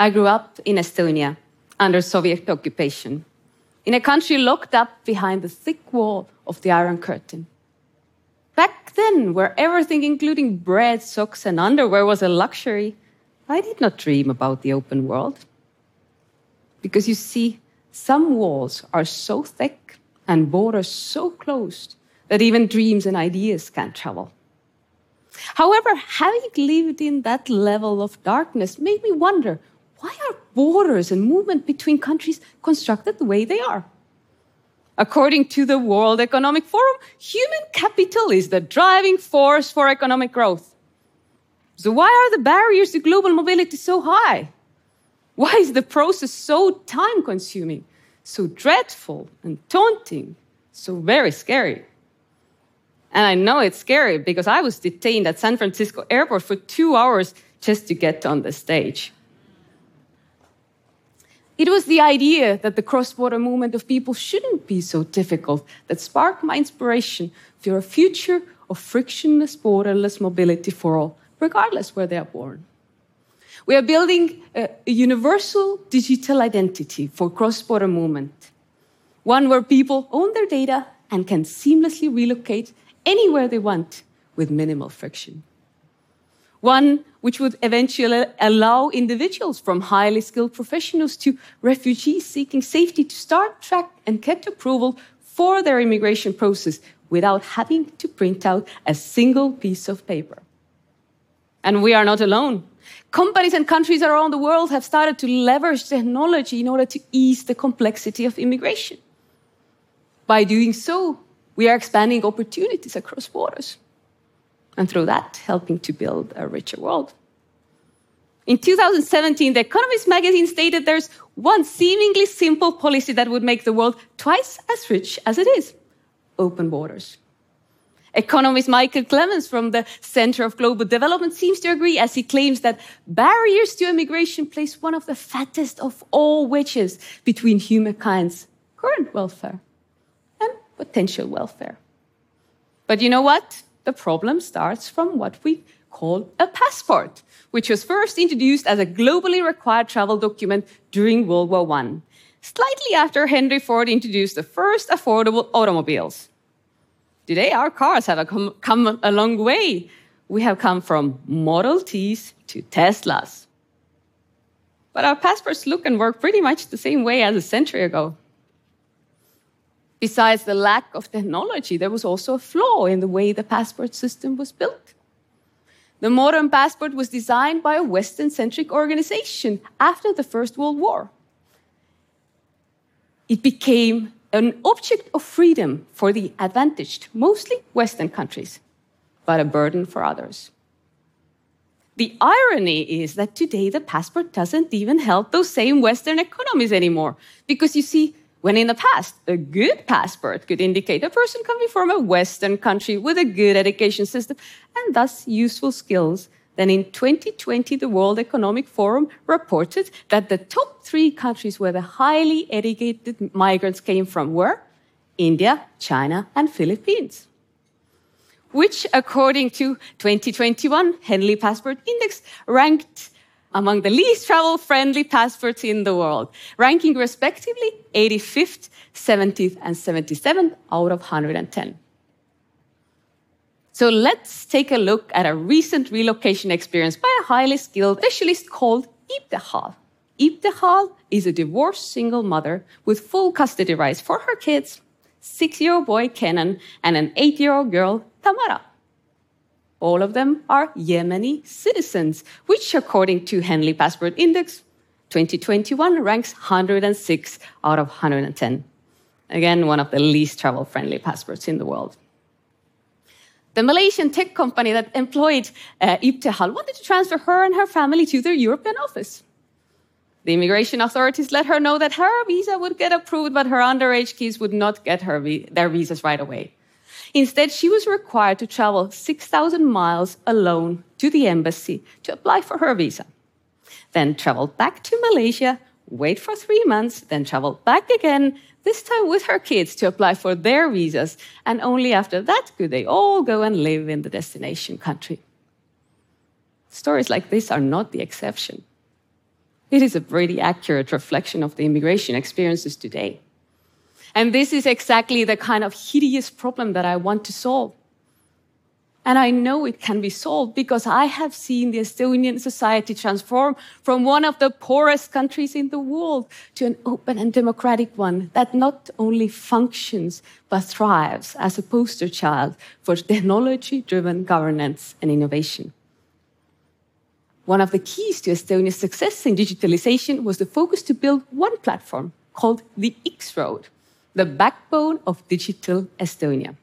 I grew up in Estonia under Soviet occupation, in a country locked up behind the thick wall of the Iron Curtain. Back then, where everything, including bread, socks, and underwear, was a luxury, I did not dream about the open world. Because you see, some walls are so thick and borders so closed that even dreams and ideas can't travel. However, having lived in that level of darkness made me wonder why are borders and movement between countries constructed the way they are? According to the World Economic Forum, human capital is the driving force for economic growth. So, why are the barriers to global mobility so high? Why is the process so time consuming, so dreadful and daunting, so very scary? And I know it's scary because I was detained at San Francisco airport for two hours just to get on the stage. It was the idea that the cross border movement of people shouldn't be so difficult that sparked my inspiration for a future of frictionless, borderless mobility for all, regardless where they are born. We are building a, a universal digital identity for cross border movement, one where people own their data and can seamlessly relocate anywhere they want with minimal friction one which would eventually allow individuals from highly skilled professionals to refugees seeking safety to start, track, and get approval for their immigration process without having to print out a single piece of paper. And we are not alone. Companies and countries around the world have started to leverage technology in order to ease the complexity of immigration. By doing so, we are expanding opportunities across borders and through that, helping to build a richer world. In 2017, The Economist magazine stated there's one seemingly simple policy that would make the world twice as rich as it is open borders. Economist Michael Clemens from the Center of Global Development seems to agree as he claims that barriers to immigration place one of the fattest of all wedges between humankind's current welfare and potential welfare. But you know what? The problem starts from what we call a passport, which was first introduced as a globally required travel document during World War I, slightly after Henry Ford introduced the first affordable automobiles. Today, our cars have come, come a long way. We have come from Model Ts to Teslas. But our passports look and work pretty much the same way as a century ago. Besides the lack of technology, there was also a flaw in the way the passport system was built. The modern passport was designed by a Western centric organization after the First World War. It became an object of freedom for the advantaged, mostly Western countries, but a burden for others. The irony is that today the passport doesn't even help those same Western economies anymore, because you see, when in the past, a good passport could indicate a person coming from a Western country with a good education system and thus useful skills, then in 2020, the World Economic Forum reported that the top three countries where the highly educated migrants came from were India, China, and Philippines. Which, according to 2021 Henley Passport Index, ranked among the least travel friendly passports in the world, ranking respectively 85th, 70th, and 77th out of 110. So let's take a look at a recent relocation experience by a highly skilled specialist called Ibtihal. Ibtihal is a divorced single mother with full custody rights for her kids, six year old boy Kenan and an eight year old girl Tamara. All of them are Yemeni citizens, which, according to Henley Passport Index 2021, ranks 106 out of 110. Again, one of the least travel friendly passports in the world. The Malaysian tech company that employed uh, Ibtihal wanted to transfer her and her family to their European office. The immigration authorities let her know that her visa would get approved, but her underage kids would not get her vi their visas right away. Instead, she was required to travel 6,000 miles alone to the embassy to apply for her visa. Then travel back to Malaysia, wait for three months, then travel back again, this time with her kids to apply for their visas. And only after that could they all go and live in the destination country. Stories like this are not the exception. It is a pretty accurate reflection of the immigration experiences today. And this is exactly the kind of hideous problem that I want to solve. And I know it can be solved because I have seen the Estonian society transform from one of the poorest countries in the world to an open and democratic one that not only functions but thrives as a poster child for technology driven governance and innovation. One of the keys to Estonia's success in digitalization was the focus to build one platform called the X Road, the backbone of digital Estonia.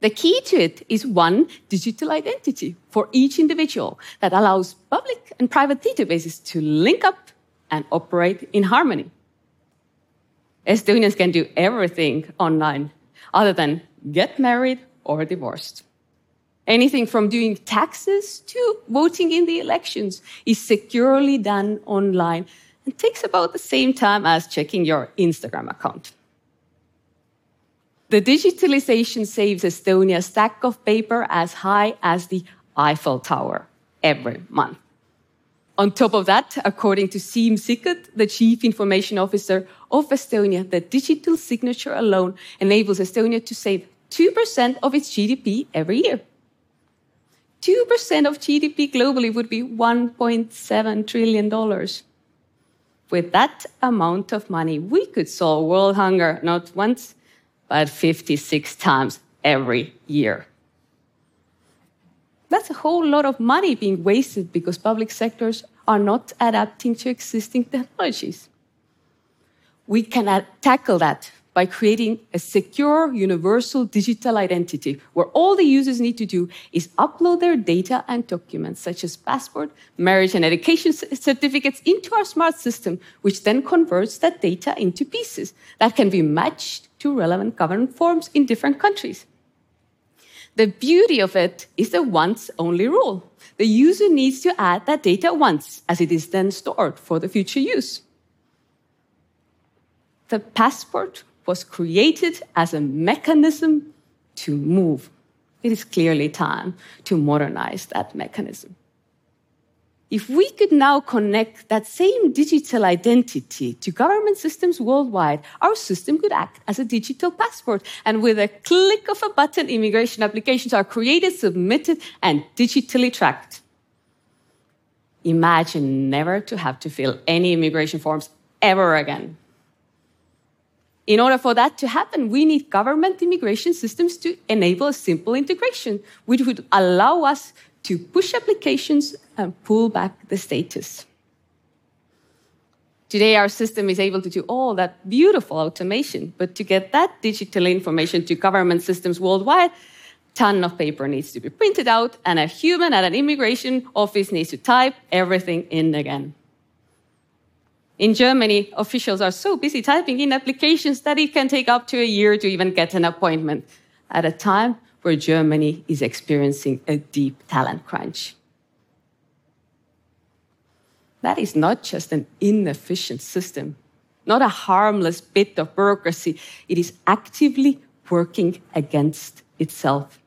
The key to it is one digital identity for each individual that allows public and private databases to link up and operate in harmony. Estonians can do everything online other than get married or divorced. Anything from doing taxes to voting in the elections is securely done online and takes about the same time as checking your Instagram account. The digitalization saves Estonia a stack of paper as high as the Eiffel Tower every month. On top of that, according to Siim Sikkut, the Chief Information Officer of Estonia, the digital signature alone enables Estonia to save 2% of its GDP every year. 2% of GDP globally would be $1.7 trillion. With that amount of money, we could solve world hunger not once, but 56 times every year. That's a whole lot of money being wasted because public sectors are not adapting to existing technologies. We can tackle that by creating a secure, universal digital identity where all the users need to do is upload their data and documents, such as passport, marriage, and education certificates, into our smart system, which then converts that data into pieces that can be matched to relevant government forms in different countries. The beauty of it is the once only rule. The user needs to add that data once, as it is then stored for the future use. The passport was created as a mechanism to move. It is clearly time to modernize that mechanism. If we could now connect that same digital identity to government systems worldwide, our system could act as a digital passport. And with a click of a button, immigration applications are created, submitted, and digitally tracked. Imagine never to have to fill any immigration forms ever again. In order for that to happen, we need government immigration systems to enable a simple integration, which would allow us to push applications and pull back the status. Today, our system is able to do all that beautiful automation, but to get that digital information to government systems worldwide, ton of paper needs to be printed out, and a human at an immigration office needs to type everything in again. In Germany, officials are so busy typing in applications that it can take up to a year to even get an appointment at a time where Germany is experiencing a deep talent crunch. That is not just an inefficient system, not a harmless bit of bureaucracy. It is actively working against itself.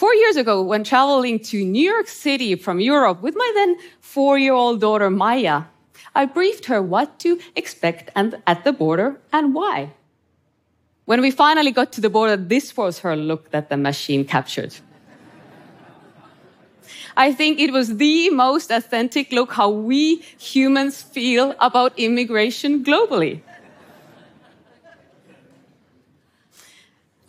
Four years ago, when traveling to New York City from Europe with my then four year old daughter Maya, I briefed her what to expect at the border and why. When we finally got to the border, this was her look that the machine captured. I think it was the most authentic look how we humans feel about immigration globally.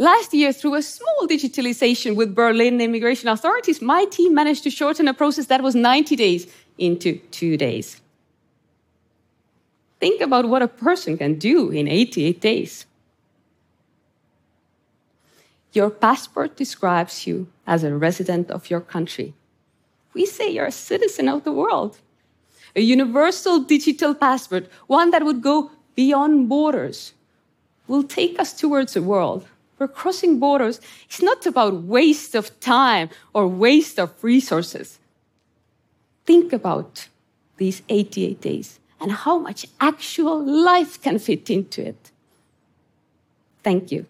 Last year, through a small digitalization with Berlin immigration authorities, my team managed to shorten a process that was 90 days into two days. Think about what a person can do in 88 days. Your passport describes you as a resident of your country. We say you're a citizen of the world. A universal digital passport, one that would go beyond borders, will take us towards a world where crossing borders It's not about waste of time or waste of resources. Think about these 88 days and how much actual life can fit into it. Thank you.